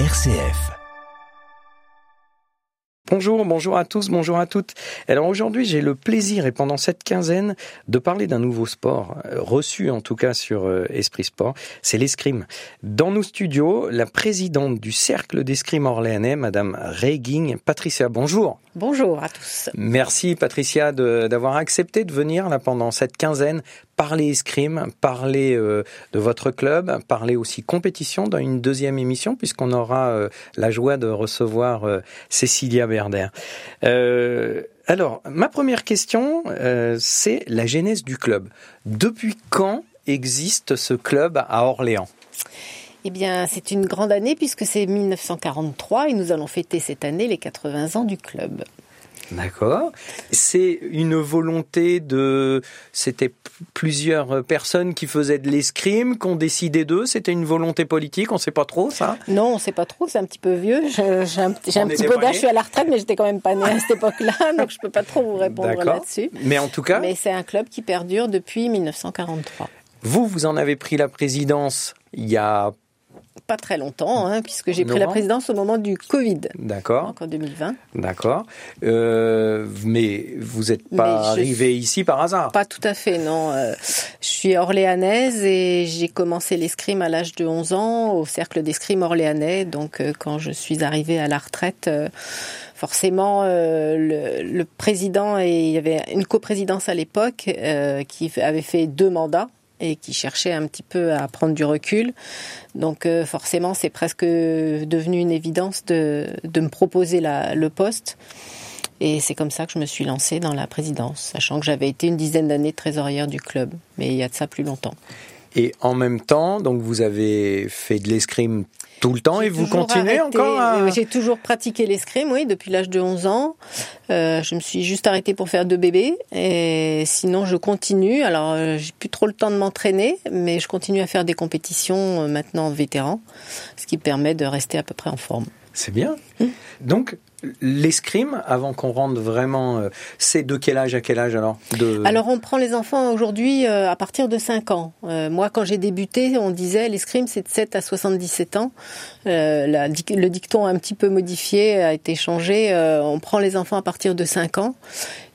RCF. Bonjour, bonjour à tous, bonjour à toutes. Alors aujourd'hui, j'ai le plaisir et pendant cette quinzaine de parler d'un nouveau sport, euh, reçu en tout cas sur euh, Esprit Sport, c'est l'escrime. Dans nos studios, la présidente du Cercle d'escrime orléanais, Madame Reyging, Patricia, bonjour. Bonjour à tous. Merci Patricia d'avoir accepté de venir là pendant cette quinzaine parler escrime, parler euh, de votre club, parler aussi compétition dans une deuxième émission puisqu'on aura euh, la joie de recevoir euh, Cécilia Berder. alors, ma première question, c'est la genèse du club. Depuis quand existe ce club à Orléans? Eh bien, c'est une grande année puisque c'est 1943 et nous allons fêter cette année les 80 ans du club. D'accord. C'est une volonté de. C'était plusieurs personnes qui faisaient de l'escrime, qui ont décidé d'eux. C'était une volonté politique. On ne sait pas trop ça? Non, on ne sait pas trop. C'est un petit peu vieux. J'ai un, petit peu d'âge. Je suis à la retraite, mais j'étais quand même pas née à cette époque-là, donc je peux pas trop vous répondre là-dessus. Mais en tout cas. Mais c'est un club qui perdure depuis 1943. Vous, vous en avez pris la présidence il y a pas très longtemps, hein, puisque j'ai pris la présidence au moment du Covid. D'accord. en 2020. D'accord. Euh, mais vous n'êtes pas arrivé ici par hasard? Pas tout à fait, non. Euh, je suis orléanaise et j'ai commencé l'escrime à l'âge de 11 ans au cercle d'escrime orléanais. Donc, euh, quand je suis arrivée à la retraite, forcément, le, le, président et il y avait une coprésidence à l'époque qui avait fait deux mandats et qui cherchait un petit peu à prendre du recul. Donc euh, forcément, c'est presque devenu une évidence de, de me proposer le poste. Et c'est comme ça que je me suis lancée dans la présidence, sachant que j'avais été une dizaine d'années trésorière du club, mais il y a de ça plus longtemps. Et en même temps, donc vous avez fait de l'escrime tout le temps et vous continuez encore à... J'ai toujours pratiqué l'escrime, oui, depuis l'âge de 11 ans. Euh, je me suis juste arrêtée pour faire deux bébés et sinon je continue. Alors euh, j'ai plus trop le temps de m'entraîner, mais je continue à faire des compétitions euh, maintenant vétéran, ce qui permet de rester à peu près en forme. C'est bien. Hum. Donc l'escrime, avant qu'on rentre vraiment, euh, c'est de quel âge à quel âge alors Alors on prend les enfants aujourd'hui euh, à partir de 5 ans. Euh, moi quand j'ai débuté, on disait l'escrime c'est de 7 à 77 ans. le dicton a un petit peu modifié, a été changé. on prend les enfants à partir de 5 ans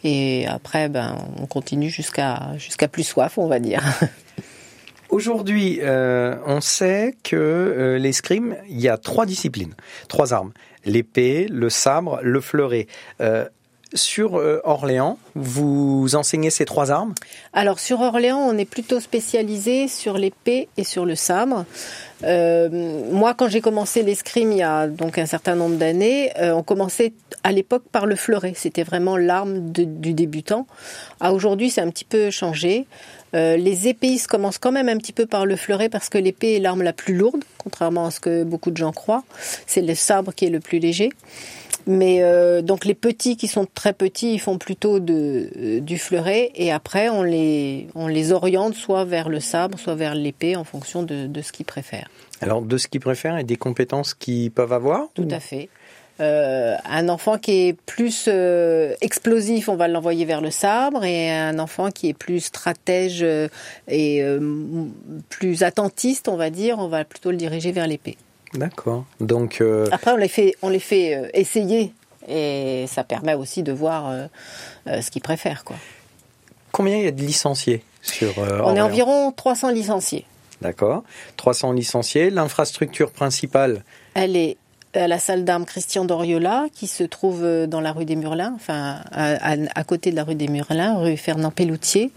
et après ben, on continue jusqu'à jusqu'à plus soif on va dire. Aujourd'hui, on sait que l'escrime, il y a trois disciplines, trois armes l'épée, le sabre, le fleuret. Euh, sur euh, Orléans, vous enseignez ces trois armes? Alors sur Orléans, on est plutôt spécialisé sur l'épée et sur le sabre. Euh, moi, quand j'ai commencé l'escrime il y a donc un certain nombre d'années, on commençait à l'époque par le fleuret. C'était vraiment l'arme du débutant. À aujourd'hui, c'est un petit peu changé. Euh, les épéistes commencent quand même un petit peu par le fleuret parce que l'épée est l'arme la plus lourde, contrairement à ce que beaucoup de gens croient. C'est le sabre qui est le plus léger. Mais euh, donc les petits qui sont très petits, ils font plutôt de, euh, du fleuret et après on les, on les oriente soit vers le sabre, soit vers l'épée en fonction de, de ce qu'ils préfèrent. Alors de ce qu'ils préfèrent et des compétences qu'ils peuvent avoir Tout à fait. Euh, un enfant qui est plus euh, explosif, on va l'envoyer vers le sabre, et un enfant qui est plus stratège euh, et plus attentiste, on va dire, on va plutôt le diriger vers l'épée. D'accord. Donc après, on les fait, on les fait essayer, et ça permet aussi de voir ce qu'ils préfèrent, quoi. Combien il y a de licenciés sur On est environ 300 licenciés. D'accord. 300 licenciés. L'infrastructure principale Elle est à la salle d'armes Christian Doriola, qui se trouve euh, dans la rue des Murlins, enfin à, côté de la rue des Murlins, rue Fernand Pelloutier.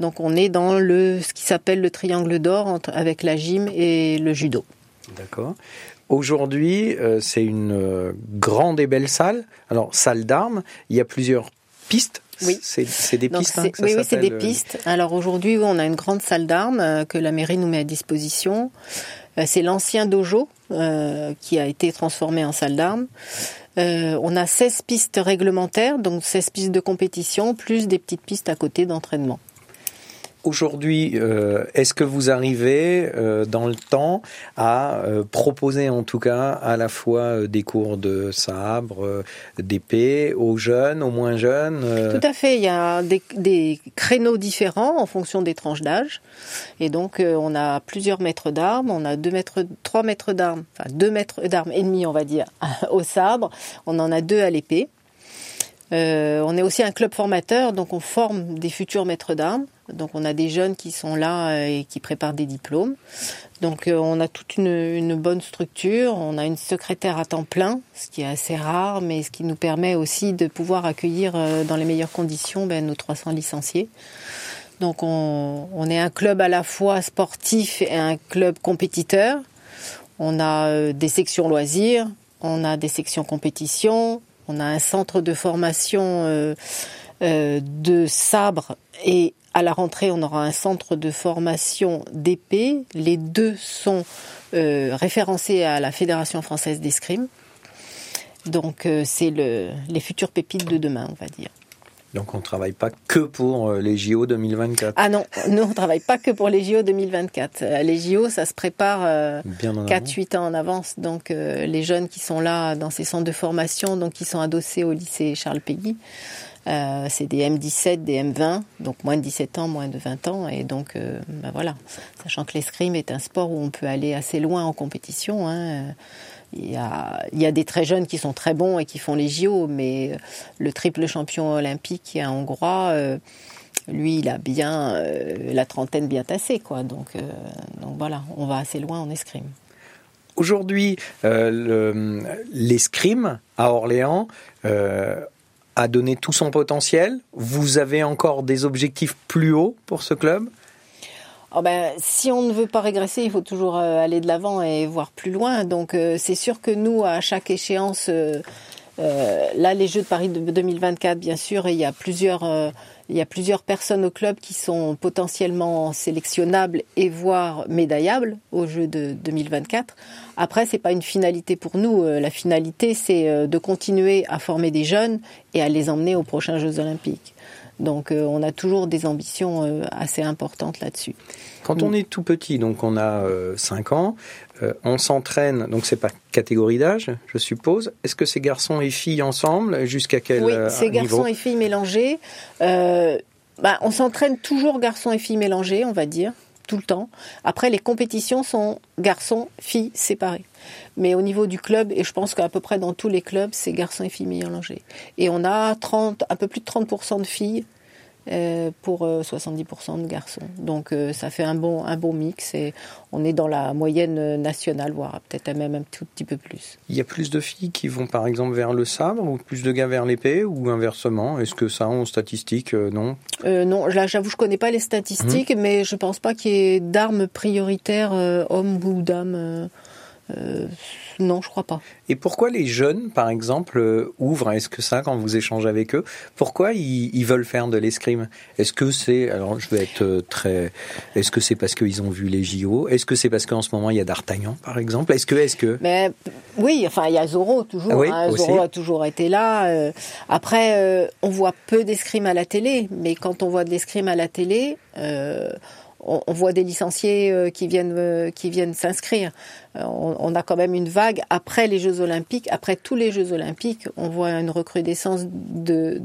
Donc on est dans le ce qui s'appelle le triangle d'or avec la gym et le judo. D'accord. Aujourd'hui, euh, c'est une euh, grande et belle salle. Alors salle d'armes, il y a plusieurs pistes oui. C'est des pistes. Hein, oui, oui c'est des pistes. Alors aujourd'hui, on a une grande salle d'armes que la mairie nous met à disposition. C'est l'ancien dojo euh, qui a été transformé en salle d'armes. Euh, on a 16 pistes réglementaires, donc 16 pistes de compétition, plus des petites pistes à côté d'entraînement. Aujourd'hui, euh, est-ce que vous arrivez euh, dans le temps à euh, proposer en tout cas à la fois des cours de sabre, d'épée aux jeunes, aux moins jeunes Tout à fait. Il y a des, créneaux différents en fonction des tranches d'âge. Et donc, on a plusieurs maîtres d'armes. On a deux mètres, trois mètres d'armes, enfin deux mètres d'armes et demi, on va dire, au sabre. On en a deux à l'épée. Euh, on est aussi un club formateur, donc on forme des futurs maîtres d'armes. Donc on a des jeunes qui sont là euh, et qui préparent des diplômes. Donc euh, on a toute une, bonne structure. On a une secrétaire à temps plein, ce qui est assez rare, mais ce qui nous permet aussi de pouvoir accueillir dans les meilleures conditions ben, nos 300 licenciés. Donc on, on, est un club à la fois sportif et un club compétiteur. On a des sections loisirs, on a des sections compétition, on a un centre de formation euh, euh, de sabre et à la rentrée, on aura un centre de formation d'épée. Les deux sont euh, référencés à la Fédération française d'escrime. Donc, c'est le, les futures pépites de demain, on va dire. Donc on ne travaille pas que pour euh, les JO 2024. Ah non, nous on ne travaille pas que pour les JO 2024. Euh, les JO, ça se prépare 4-8 euh, ans en avance. Donc les jeunes qui sont là dans ces centres de formation, donc qui sont adossés au lycée Charles Péguy, c'est des M17, des M20, donc moins de 17 ans, moins de 20 ans. Et donc ben voilà, sachant que l'escrime est un sport où on peut aller assez loin en compétition. Hein, il y, a, des très jeunes qui sont très bons et qui font les JO, mais le triple champion olympique un hongrois, euh, lui, il a bien euh, la trentaine bien tassée, quoi. Donc, euh, donc voilà, on va assez loin en escrime. Aujourd'hui, l'escrime à Orléans a donné tout son potentiel. Vous avez encore des objectifs plus hauts pour ce club? Oh ben, si on ne veut pas régresser, il faut toujours euh, aller de l'avant et voir plus loin. Donc euh, c'est sûr que nous, à chaque échéance, euh, là les Jeux de Paris de 2024, bien sûr, il y a plusieurs, il y a plusieurs personnes au club qui sont potentiellement sélectionnables et voire médaillables aux Jeux de 2024. Après, c'est pas une finalité pour nous. La finalité, c'est de continuer à former des jeunes et à les emmener aux prochains Jeux olympiques. Donc euh, on a toujours des ambitions euh, assez importantes là-dessus. Quand on est tout petit, donc on a 5 euh, ans, on s'entraîne, donc c'est pas catégorie d'âge, je suppose. Est-ce que c'est garçons et filles ensemble Jusqu'à quel niveau Oui, c'est garçons et filles mélangés. Bah, on s'entraîne toujours garçons et filles mélangés, on va dire tout le temps. Après, les compétitions sont garçons, filles séparés. Mais au niveau du club, et je pense qu'à peu près dans tous les clubs, c'est garçons et filles mélangés. Et on a 30, un peu plus de 30% de filles pour 70% euh, de garçons. Donc euh, ça fait un bon, un bon mix et on est dans la moyenne nationale, voire peut-être même un tout petit peu plus. Il y a plus de filles qui vont par exemple vers le sabre ou plus de gars vers l'épée ou inversement? Est-ce que ça en statistique Non? Non, là j'avoue je connais pas les statistiques, mmh. mais je pense pas qu'il y ait d'armes prioritaires hommes ou dames. Euh, non, je crois pas. Et pourquoi les jeunes, par exemple, euh, ouvrent Est-ce que ça, quand vous échangez avec eux, pourquoi ils, veulent faire de l'escrime? Est-ce que c'est, alors je vais être euh, très, est-ce que c'est parce qu'ils ont vu les JO Est-ce que c'est parce qu'en ce moment il y a D'Artagnan, par exemple? Est-ce que, est-ce que Mais oui, enfin il y a Zorro toujours. Ah hein. Zorro a toujours été là. après, on voit peu d'escrime à la télé, mais quand on voit de l'escrime à la télé on, voit des licenciés euh, qui viennent euh, qui viennent s'inscrire. Euh, on, a quand même une vague après les Jeux Olympiques, après tous les Jeux Olympiques, on voit une recrudescence de,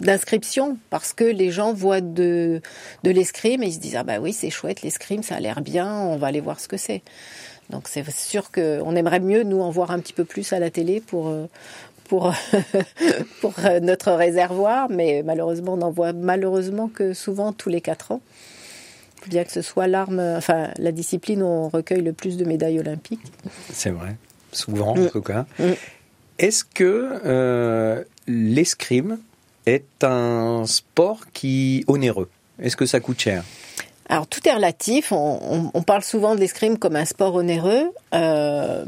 d'inscription parce que les gens voient de, de l'escrime et ils se disent ah bah oui c'est chouette l'escrime ça a l'air bien on va aller voir ce que c'est. Donc c'est sûr qu'on aimerait mieux nous en voir un petit peu plus à la télé pour pour pour notre réservoir. Mais malheureusement on n'en voit malheureusement que souvent tous les quatre ans bien que ce soit l'arme, enfin la discipline où on recueille le plus de médailles olympiques. C'est vrai, souvent en mm. tout cas. Mm. Est-ce que euh, l'escrime est un sport qui onéreux? Est-ce que ça coûte cher? Alors tout est relatif. On, parle souvent de l'escrime comme un sport onéreux. Euh,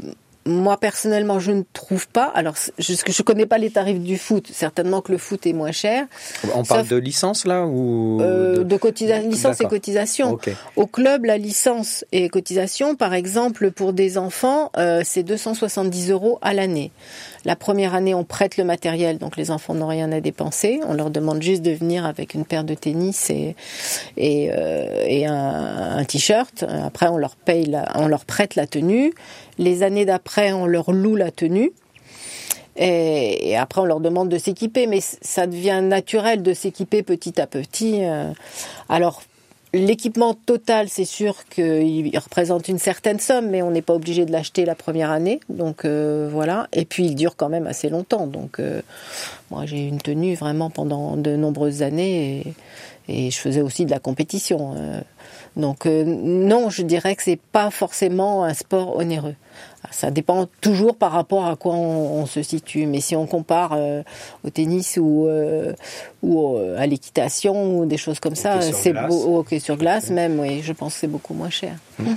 moi personnellement, je ne trouve pas. Alors, je ne connais pas les tarifs du foot. Certainement que le foot est moins cher. On parle de licence là ou euh, de, cotisation, licence et cotisation. Au club, la licence et cotisation, par exemple, pour des enfants, euh, c'est 270 euros à l'année. La première année, on prête le matériel, donc les enfants n'ont rien à dépenser. On leur demande juste de venir avec une paire de tennis et et, euh, et un, un t-shirt. Après, on leur paye, la, on leur prête la tenue. Les années d'après, on leur loue la tenue. Et, après, on leur demande de s'équiper, mais ça devient naturel de s'équiper petit à petit. Euh. Alors, l'équipement total, c'est sûr qu'il représente une certaine somme, mais on n'est pas obligé de l'acheter la première année. Donc euh, voilà. Et puis, il dure quand même assez longtemps. Donc, euh, moi, j'ai une tenue vraiment pendant de nombreuses années, et, et je faisais aussi de la compétition. Donc non, je dirais que c'est pas forcément un sport onéreux. Ça dépend toujours par rapport à quoi on, se situe. Mais si on compare euh, au tennis ou, euh, ou euh, à l'équitation ou des choses comme ça, c'est beau, ok sur glace même, oui, je pense que c'est beaucoup moins cher. Mmh.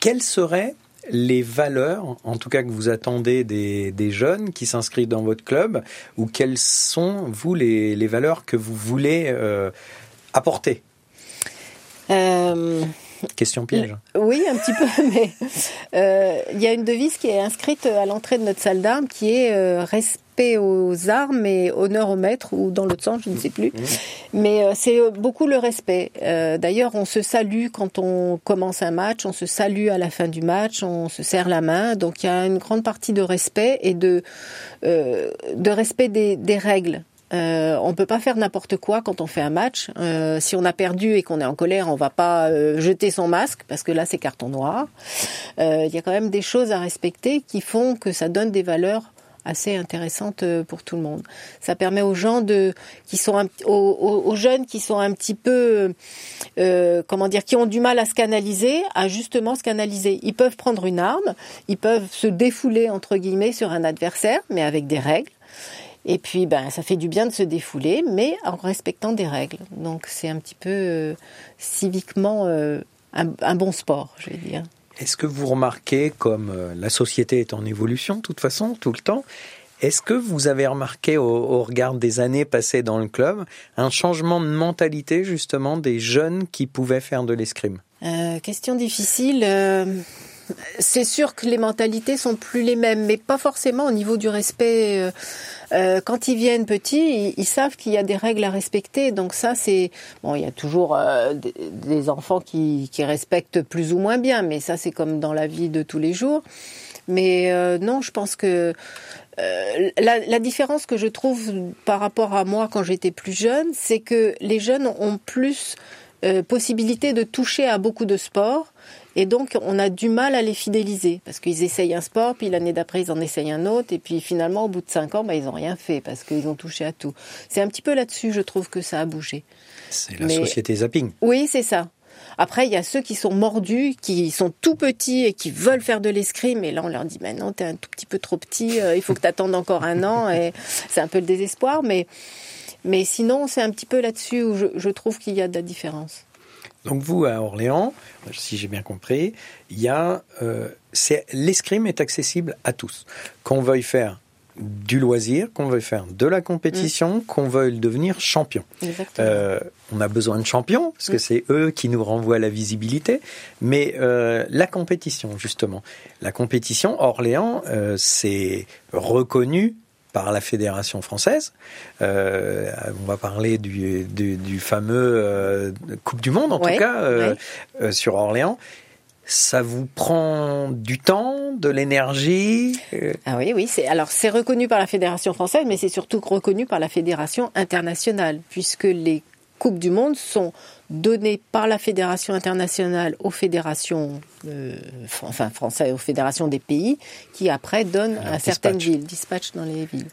Quelles seraient les valeurs, en tout cas que vous attendez des, des jeunes qui s'inscrivent dans votre club, ou quelles sont, vous, les, les valeurs que vous voulez apporter? Question piège. Oui, un petit peu, mais euh, il y a une devise qui est inscrite à l'entrée de notre salle d'armes qui est euh, respect aux armes et honneur au maître, ou dans l'autre sens, je ne sais plus. Mmh. Mais euh, c'est beaucoup le respect. D'ailleurs, on se salue quand on commence un match, on se salue à la fin du match, on se serre la main. Donc il y a une grande partie de respect et de, de respect des, des règles. Euh, on peut pas faire n'importe quoi quand on fait un match. Euh, si on a perdu et qu'on est en colère, on va pas euh, jeter son masque parce que là c'est carton noir. Euh, il y a quand même des choses à respecter qui font que ça donne des valeurs assez intéressantes pour tout le monde. Ça permet aux gens de qui sont aux, jeunes qui sont un petit peu comment dire qui ont du mal à se canaliser à justement se canaliser. Ils peuvent prendre une arme, ils peuvent se défouler entre guillemets sur un adversaire mais avec des règles et puis, ben, ça fait du bien de se défouler, mais en respectant des règles. Donc, c'est un petit peu euh, civiquement euh, un, bon sport, je vais dire. Est-ce que vous remarquez, comme euh, la société est en évolution, de toute façon, tout le temps, est-ce que vous avez remarqué au, regard des années passées dans le club un changement de mentalité justement des jeunes qui pouvaient faire de l'escrime? Question difficile c'est sûr que les mentalités sont plus les mêmes, mais pas forcément au niveau du respect. Euh, euh, quand ils viennent petits, ils, savent qu'il y a des règles à respecter. Donc ça, c'est bon. Il y a toujours euh, des, enfants qui, respectent plus ou moins bien, mais ça, c'est comme dans la vie de tous les jours. Mais non, je pense que la, la, différence que je trouve par rapport à moi quand j'étais plus jeune, c'est que les jeunes ont plus possibilité de toucher à beaucoup de sports et donc, on a du mal à les fidéliser parce qu'ils essayent un sport, puis l'année d'après, ils en essayent un autre, et puis finalement, au bout de cinq ans, bah, ils n'ont rien fait parce qu'ils ont touché à tout. C'est un petit peu là-dessus, je trouve que ça a bougé. C'est la société zapping. Oui, c'est ça. Après, il y a ceux qui sont mordus, qui sont tout petits et qui veulent faire de l'escrime. Et là, on leur dit, maintenant, tu es un tout petit peu trop petit, euh, il faut que tu attendes encore un an. Et c'est un peu le désespoir. Mais, mais sinon, c'est un petit peu là-dessus où je, je trouve qu'il y a de la différence. Donc vous, à Orléans, si j'ai bien compris, il y a, euh, l'escrime est accessible à tous. Qu'on veuille faire du loisir, qu'on veuille faire de la compétition, mm. qu'on veuille devenir champion. Euh, on a besoin de champions, parce que mm. c'est eux qui nous renvoient la visibilité, mais euh, la compétition, justement. La compétition, Orléans, c'est reconnu par la fédération française. Euh, on va parler du, du, fameux euh, Coupe du Monde, en tout cas, euh, sur Orléans. Ça vous prend du temps, de l'énergie Ah oui, oui. C'est alors c'est reconnu par la fédération française, mais c'est surtout reconnu par la fédération internationale, puisque les coupes du monde sont données par la fédération internationale aux fédérations, euh, enfin françaises, aux fédérations des pays, qui après donnent à certaines villes, dispatchent dans les villes.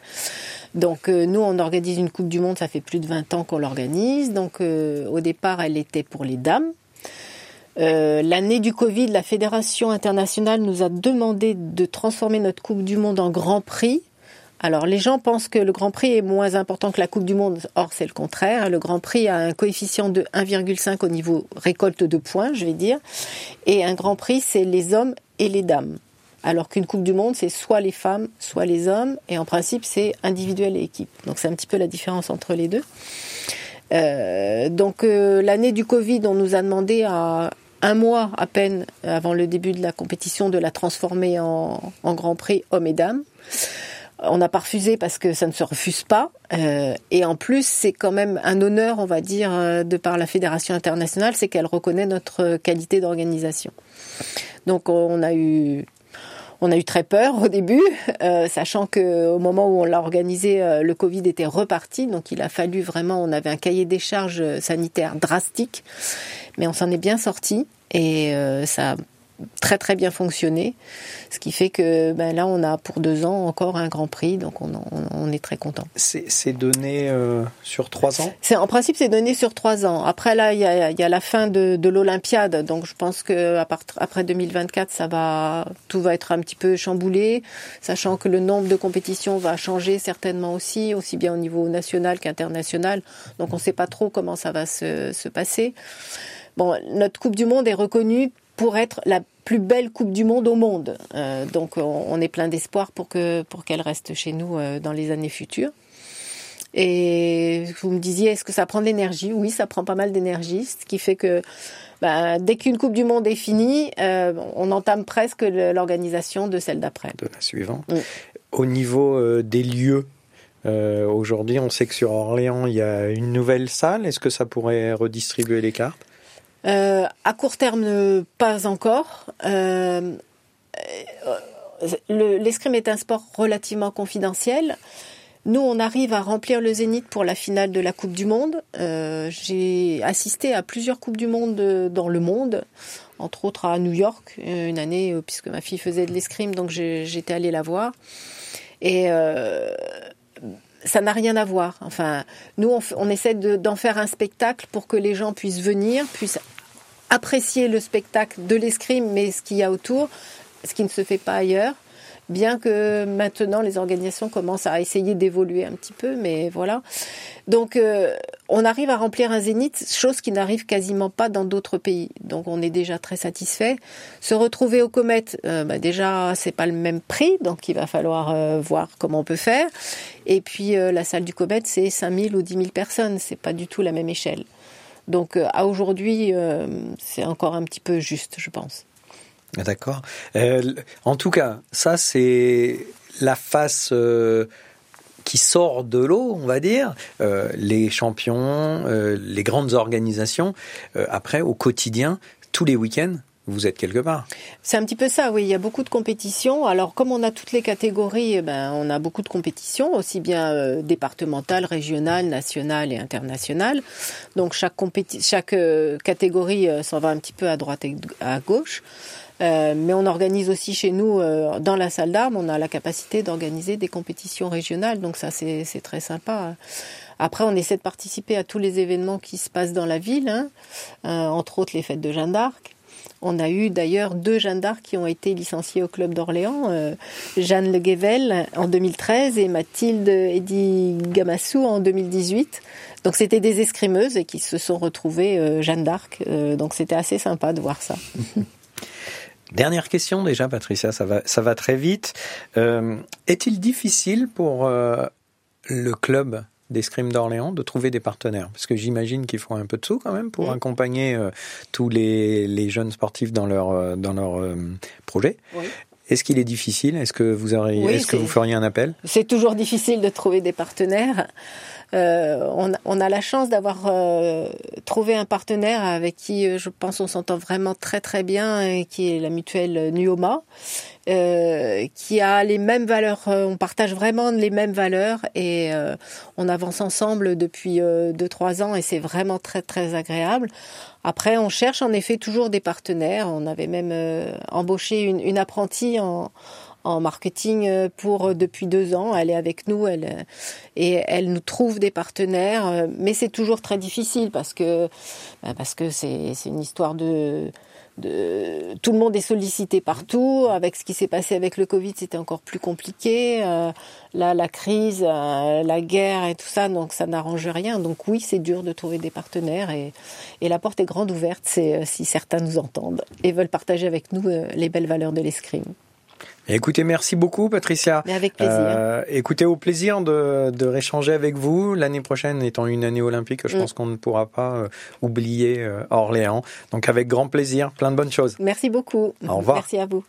Donc euh, nous, on organise une Coupe du Monde, ça fait plus de 20 ans qu'on l'organise. Donc euh, au départ, elle était pour les dames. L'année du Covid, la Fédération internationale nous a demandé de transformer notre Coupe du Monde en Grand Prix alors les gens pensent que le Grand Prix est moins important que la Coupe du Monde. Or c'est le contraire. Le Grand Prix a un coefficient de 1,5 au niveau récolte de points, je vais dire. Et un Grand Prix, c'est les hommes et les dames. alors qu'une Coupe du Monde, c'est soit les femmes, soit les hommes, et en principe, c'est individuel et équipe. Donc c'est un petit peu la différence entre les deux. Euh, donc euh, l'année du Covid, on nous a demandé à un mois à peine avant le début de la compétition de la transformer en, Grand Prix hommes et dames. On n'a pas refusé parce que ça ne se refuse pas. Euh, et en plus, c'est quand même un honneur, on va dire, de par la Fédération internationale, c'est qu'elle reconnaît notre qualité d'organisation. Donc on a eu on a eu très peur au début, euh, sachant que au moment où on l'a organisé, euh, le Covid était reparti, donc il a fallu vraiment, on avait un cahier des charges sanitaires drastique, mais on s'en est bien sorti et euh, ça très très bien fonctionné, ce qui fait que ben, là on a pour deux ans encore un Grand Prix, donc on, on, est très content. C'est donné euh, sur trois ans? C'est en principe c'est donné sur trois ans. Après là il y a, y a, la fin de, de l'Olympiade, donc je pense que à part, après 2024 ça va tout va être un petit peu chamboulé, sachant que le nombre de compétitions va changer certainement aussi, aussi bien au niveau national qu'international. Donc on ne sait pas trop comment ça va se, se passer. Bon, notre Coupe du Monde est reconnue pour être la plus belle Coupe du Monde au monde. Euh, donc on, est plein d'espoir pour que pour qu'elle reste chez nous euh, dans les années futures. Et vous me disiez, est-ce que ça prend de l'énergie? Oui, ça prend pas mal d'énergie, ce qui fait que bah, dès qu'une Coupe du Monde est finie, euh, on entame presque l'organisation de celle d'après. De la suivante. Au niveau des lieux, aujourd'hui, on sait que sur Orléans, il y a une nouvelle salle. Est-ce que ça pourrait redistribuer les cartes? À court terme, pas encore. Euh, l'escrime est un sport relativement confidentiel. Nous, on arrive à remplir le zénith pour la finale de la Coupe du Monde. Euh, j'ai assisté à plusieurs Coupes du Monde dans le monde, entre autres à New York, une année, puisque ma fille faisait de l'escrime, donc j'étais allée la voir. Et ça n'a rien à voir. Enfin, nous, on essaie d'en faire un spectacle pour que les gens puissent venir, puissent apprécier le spectacle de l'escrime, mais ce qu'il y a autour, ce qui ne se fait pas ailleurs. Bien que maintenant les organisations commencent à essayer d'évoluer un petit peu, mais voilà. Donc euh, on arrive à remplir un zénith, chose qui n'arrive quasiment pas dans d'autres pays. Donc on est déjà très satisfait. Se retrouver au comète, euh, bah déjà c'est pas le même prix, donc il va falloir euh, voir comment on peut faire. Et puis la salle du comète c'est 5000 ou 10 000 personnes, c'est pas du tout la même échelle. Donc euh, à aujourd'hui, euh, c'est encore un petit peu juste, je pense. D'accord. Euh, en tout cas, ça c'est la face qui sort de l'eau, on va dire, les champions, les grandes organisations. après, au quotidien, tous les week-ends, vous êtes quelque part. C'est un petit peu ça, oui. Il y a beaucoup de compétitions. Alors, comme on a toutes les catégories, eh ben, on a beaucoup de compétitions, aussi bien euh, départementales, régionales, nationales et internationales. Donc, chaque, chaque euh, catégorie euh, s'en va un petit peu à droite et à gauche. mais on organise aussi chez nous, dans la salle d'armes, on a la capacité d'organiser des compétitions régionales. Donc, ça, c'est très sympa. Après, on essaie de participer à tous les événements qui se passent dans la ville, hein. entre autres les fêtes de Jeanne d'Arc. On a eu d'ailleurs deux Jeanne d'Arc qui ont été licenciées au Club d'Orléans, euh, Jeanne Le Guevel en 2013 et Mathilde Eddy Gamassou en 2018. Donc c'était des escrimeuses et qui se sont retrouvées euh, Jeanne d'Arc. Euh, donc c'était assez sympa de voir ça. Dernière question déjà, Patricia, ça va, ça va très vite. Est-il difficile pour le club d'escrime d'Orléans de trouver des partenaires. Parce que j'imagine qu'il faut un peu de sous quand même pour accompagner euh, tous les, les, jeunes sportifs dans leur, euh, dans leur euh, projet. Est-ce qu'il est difficile? Est-ce que vous auriez, est-ce que vous feriez un appel? C'est toujours difficile de trouver des partenaires. Euh, on, a la chance d'avoir euh, trouvé un partenaire avec qui je pense on s'entend vraiment très très bien, et qui est la mutuelle Nuoma. Euh, qui a les mêmes valeurs. Euh, on partage vraiment les mêmes valeurs et euh, on avance ensemble depuis deux trois ans et c'est vraiment très très agréable. Après, on cherche en effet toujours des partenaires. On avait même embauché une apprentie en, en marketing pour depuis deux ans. Elle est avec nous, elle et elle nous trouve des partenaires, mais c'est toujours très difficile parce que bah, parce que c'est une histoire de de, tout le monde est sollicité partout. Avec ce qui s'est passé avec le Covid, c'était encore plus compliqué. Euh, là, la crise, euh, la guerre et tout ça, donc ça n'arrange rien. Donc oui, c'est dur de trouver des partenaires et, et la porte est grande ouverte euh, si certains nous entendent et veulent partager avec nous les belles valeurs de l'escrime. Écoutez, merci beaucoup, Patricia. Mais avec plaisir. Euh, écoutez, au plaisir de, de réchanger avec vous. L'année prochaine étant une année olympique, je mm. pense qu'on ne pourra pas euh, oublier euh, Orléans. Donc, avec grand plaisir, plein de bonnes choses. Merci beaucoup. Au revoir. Merci à vous.